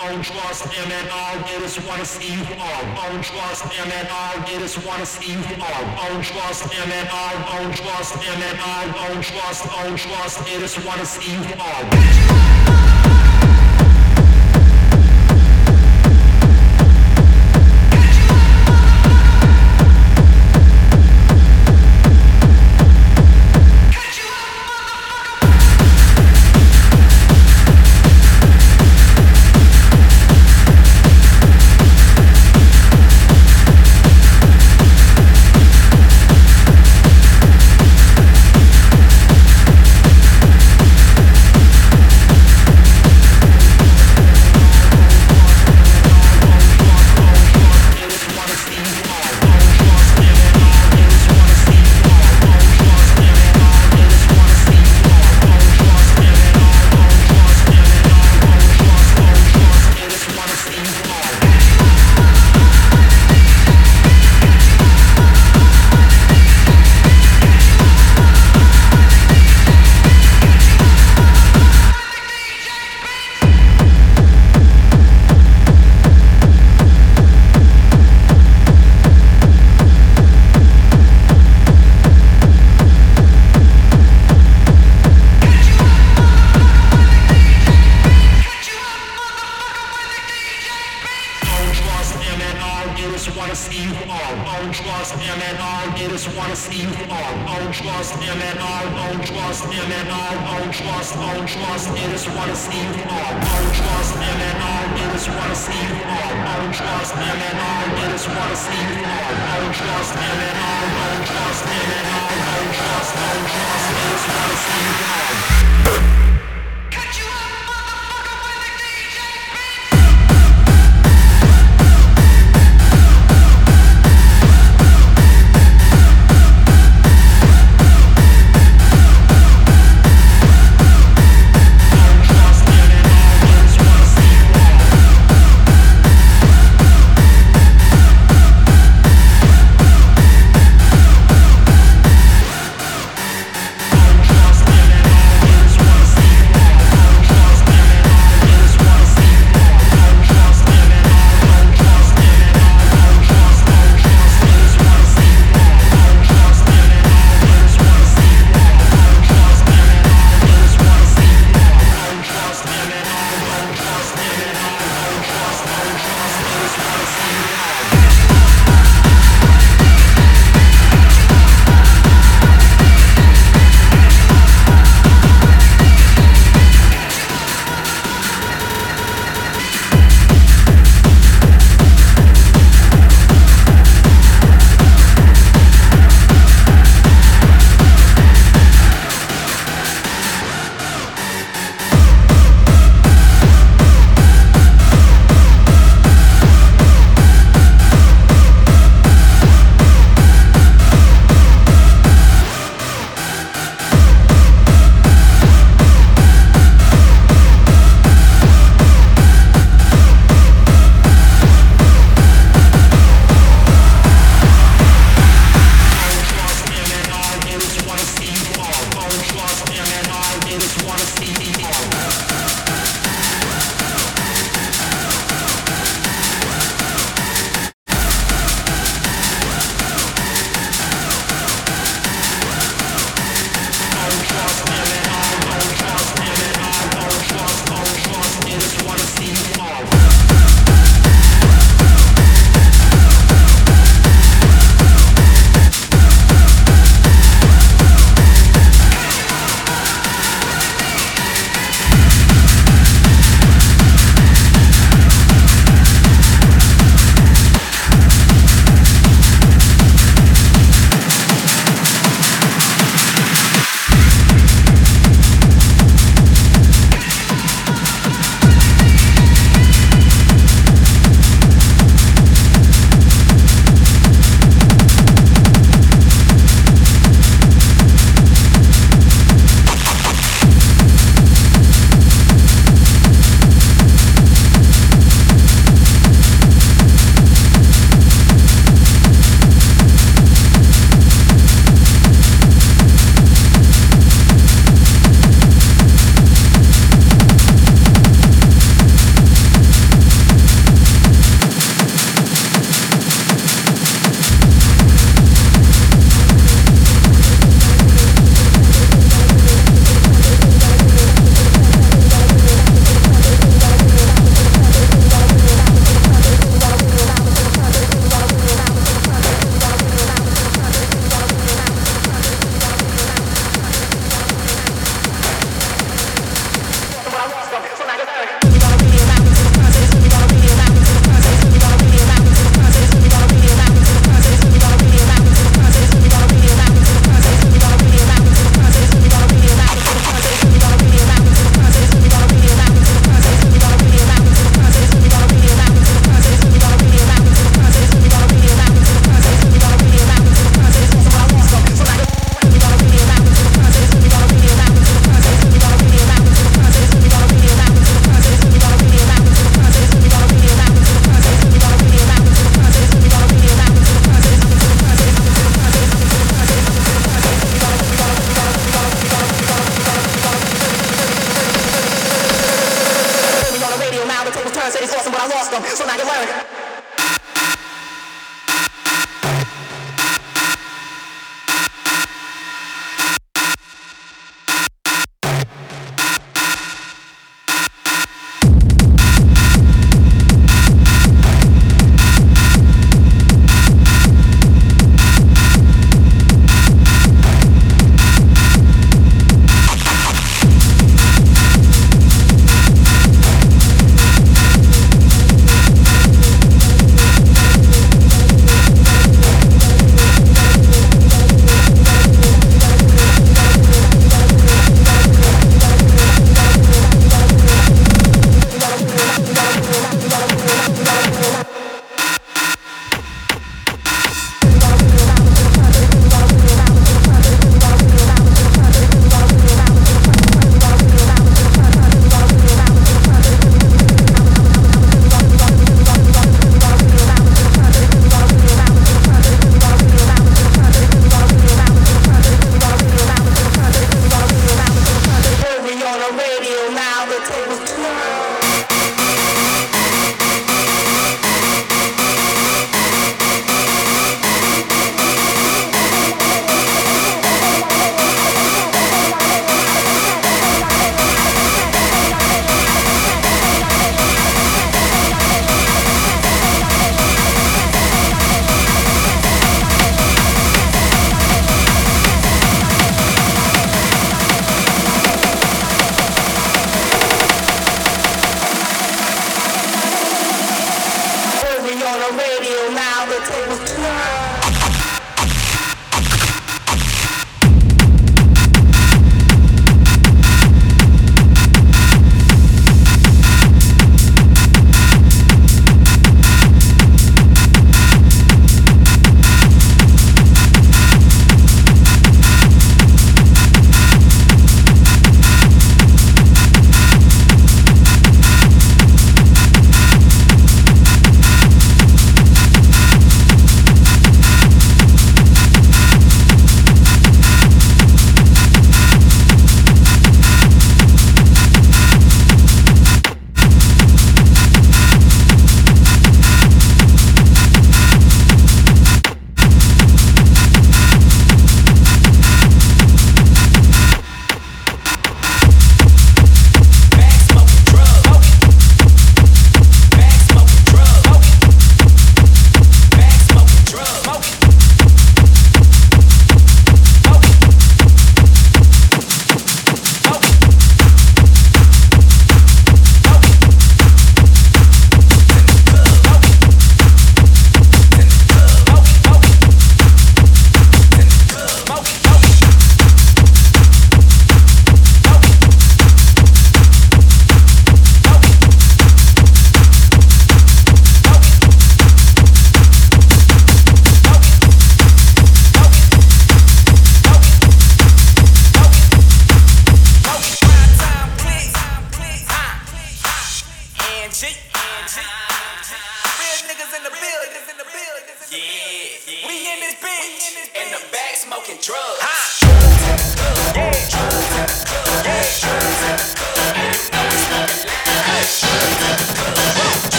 Don't trust them at all, they just wanna see you fall. Don't trust them at all, they just wanna see you fall. Don't trust them at all, don't trust them at all, don't trust, don't trust, they just wanna see you fall.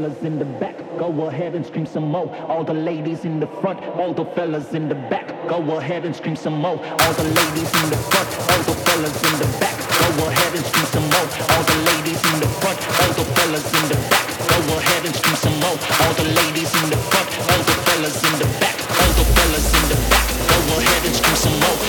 Fellas in the back. Go ahead and scream some more. All the ladies in the front, all the fellas in the back. Go ahead and scream some more. All the ladies in the front, all the fellas in the back. Go ahead and scream some more. All the ladies in the front, all the fellas in the back. Go ahead and scream some more. All the ladies in the front, all the fellas in the back. All the fellas in the back. Go ahead and scream some more.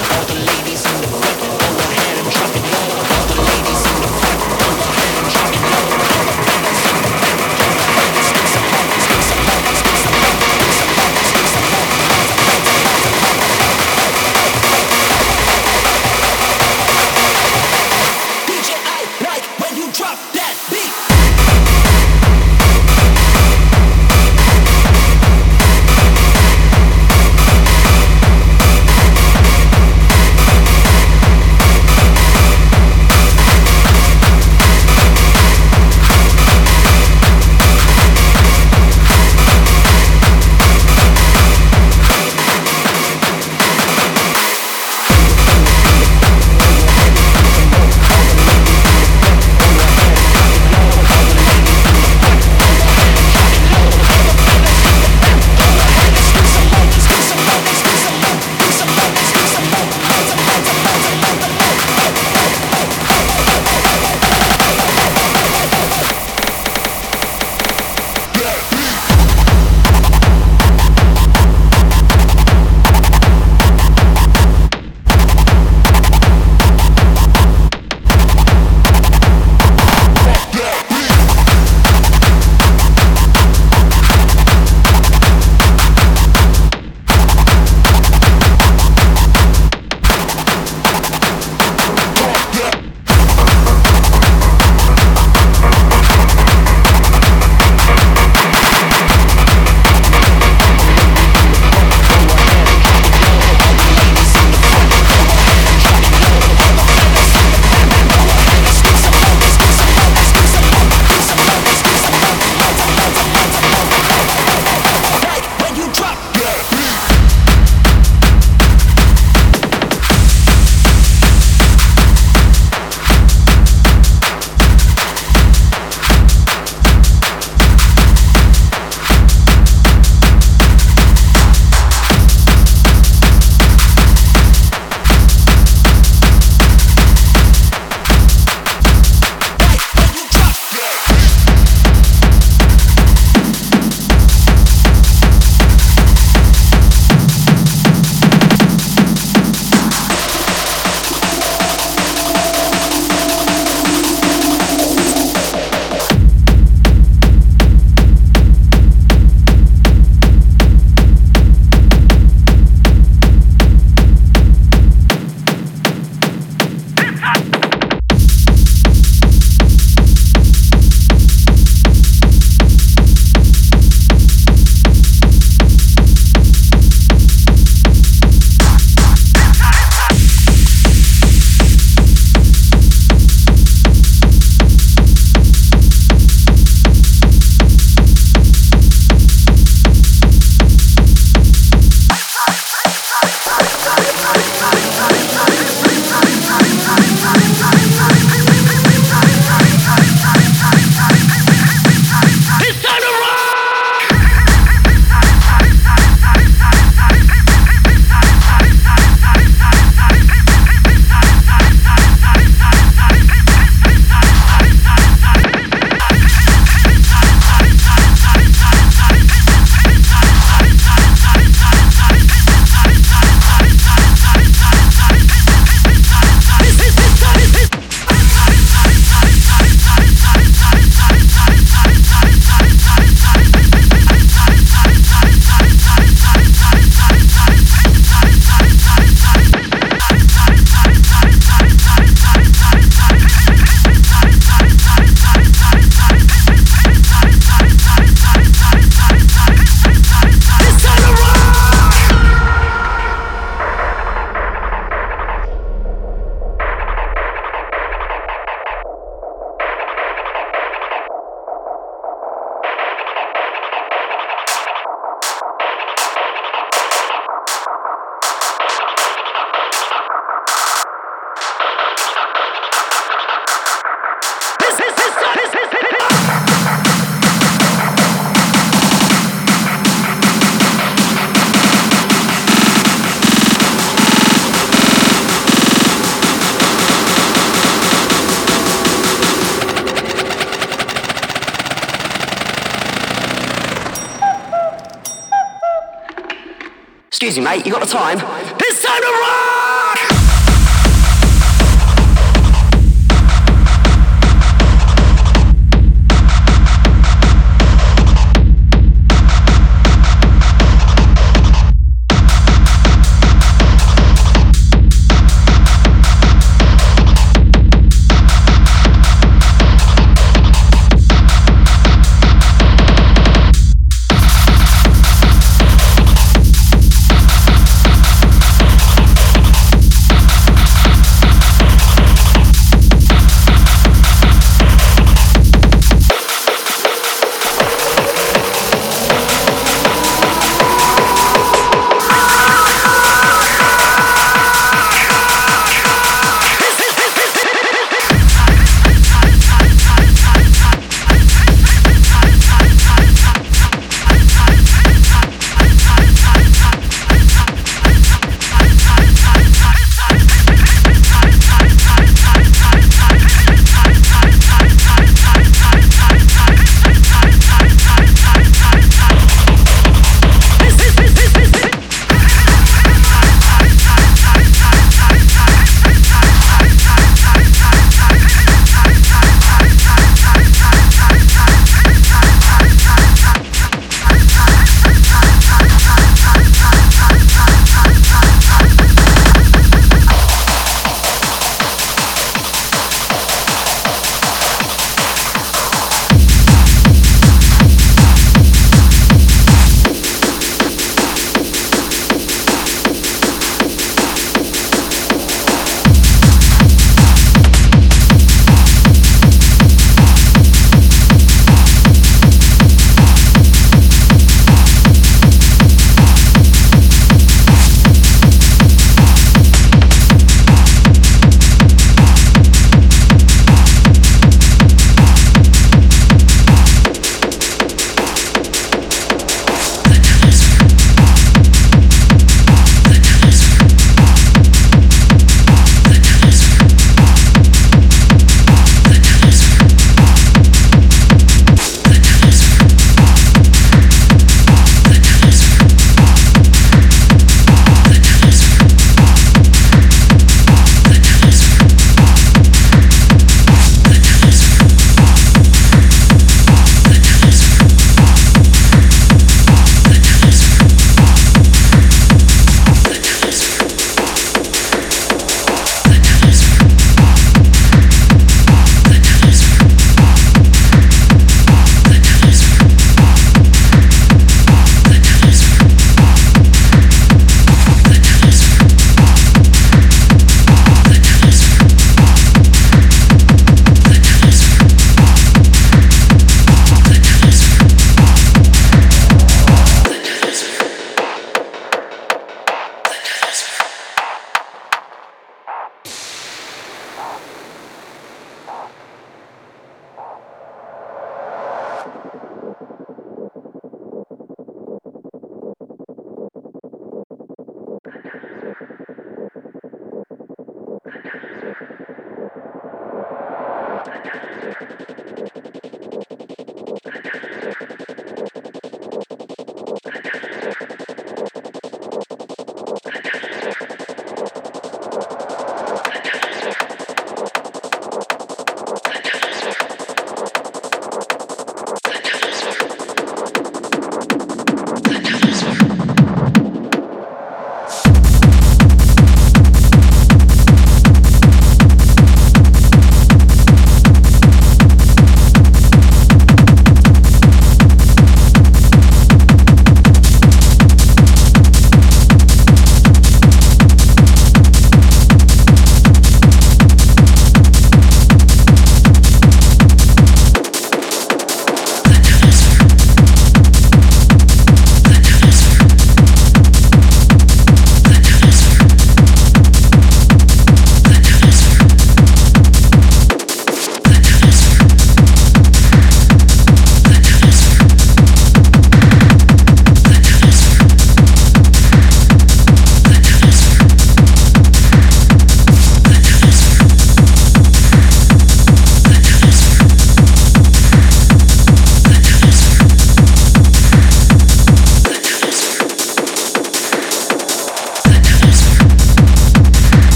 Me, mate, you got the time?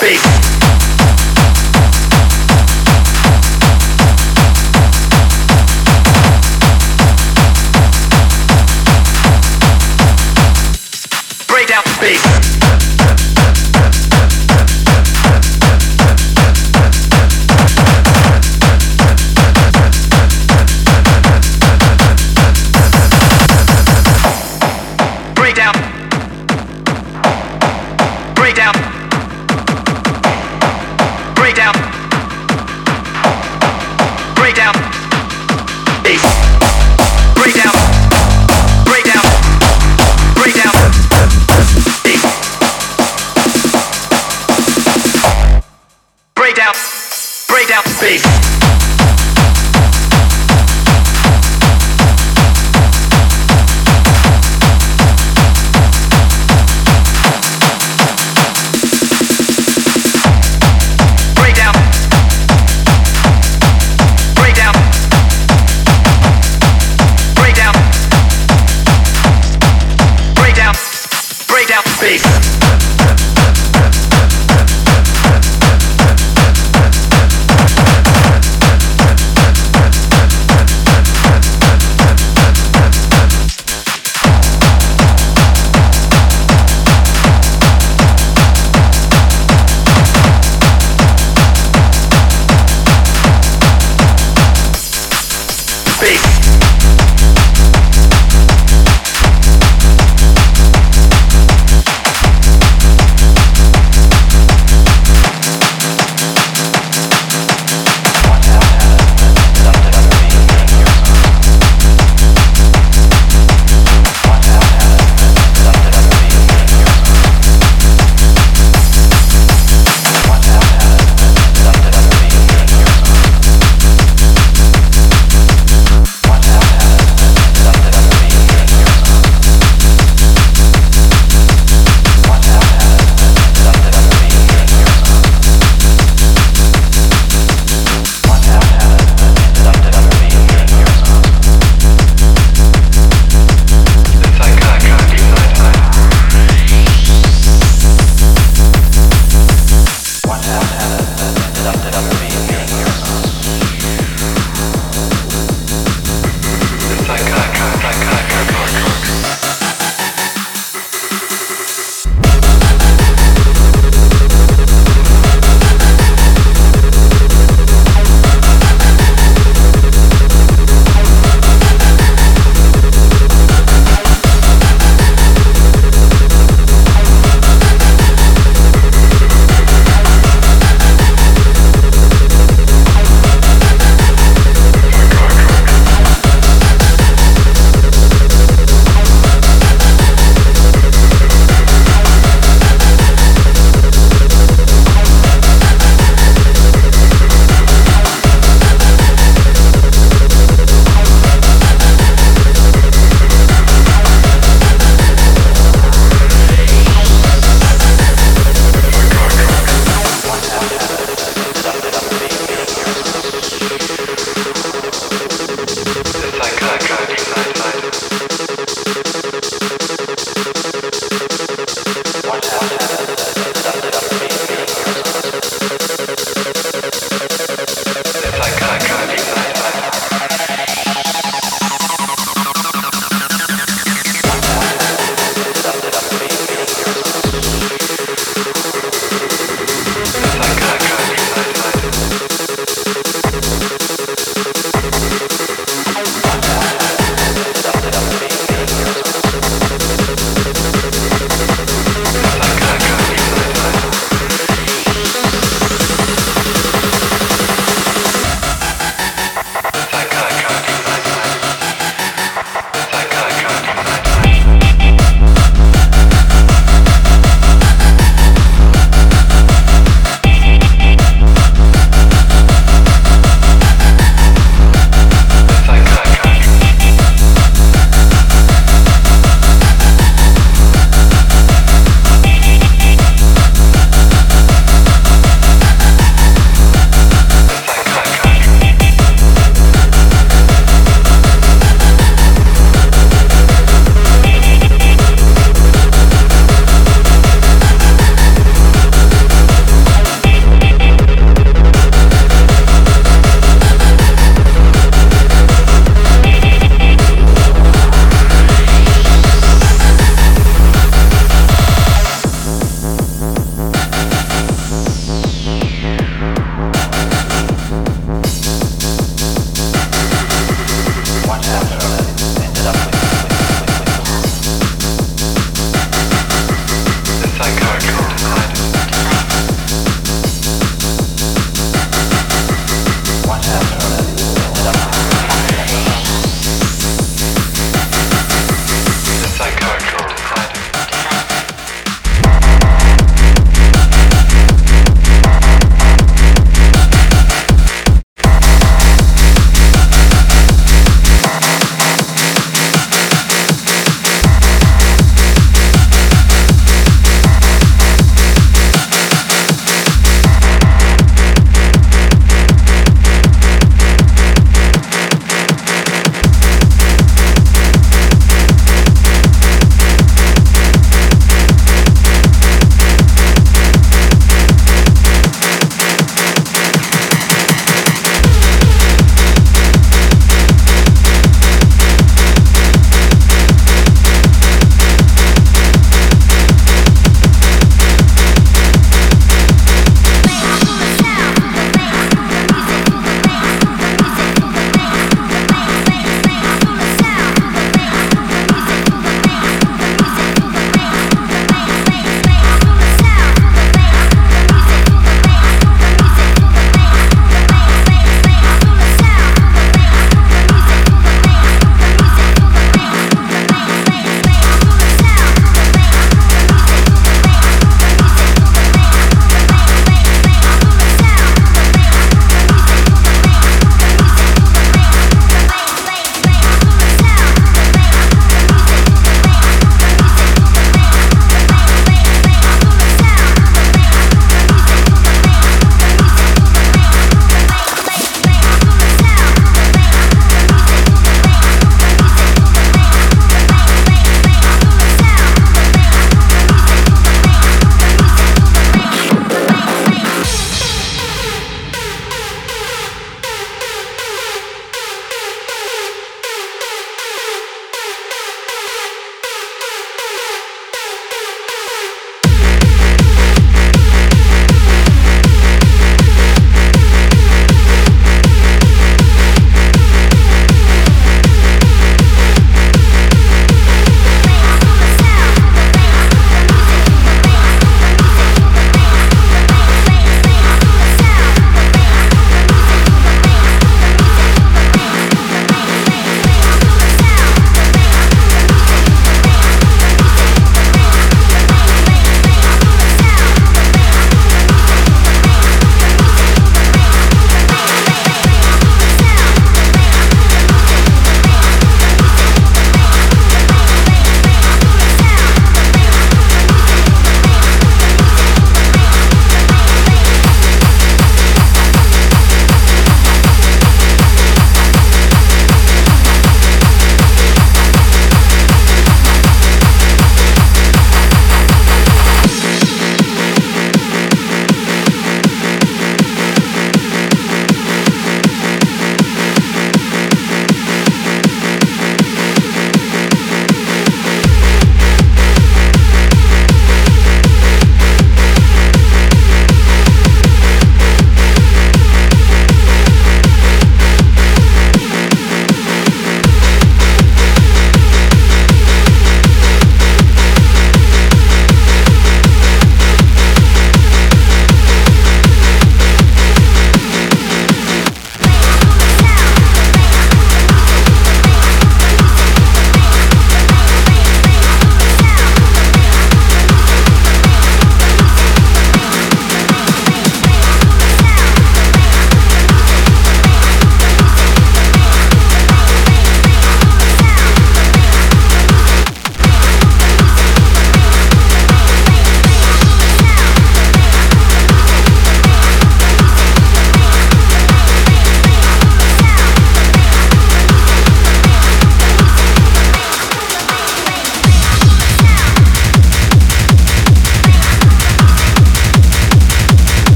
space. Break down space.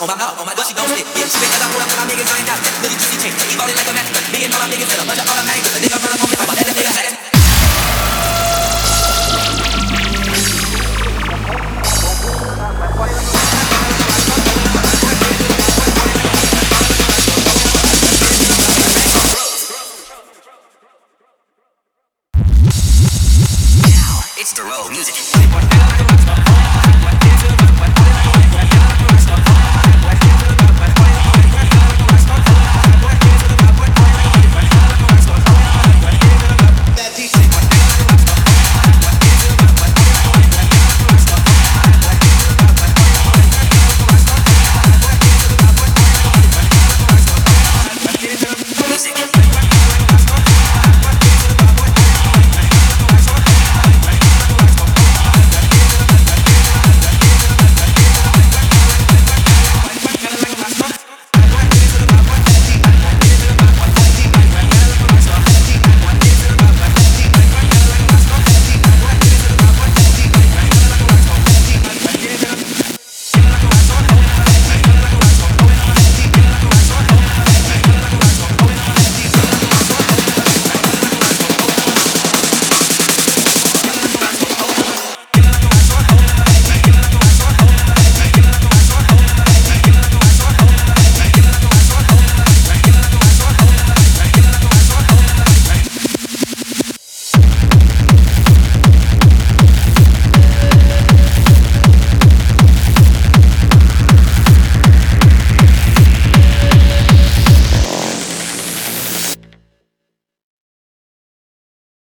on va A, on va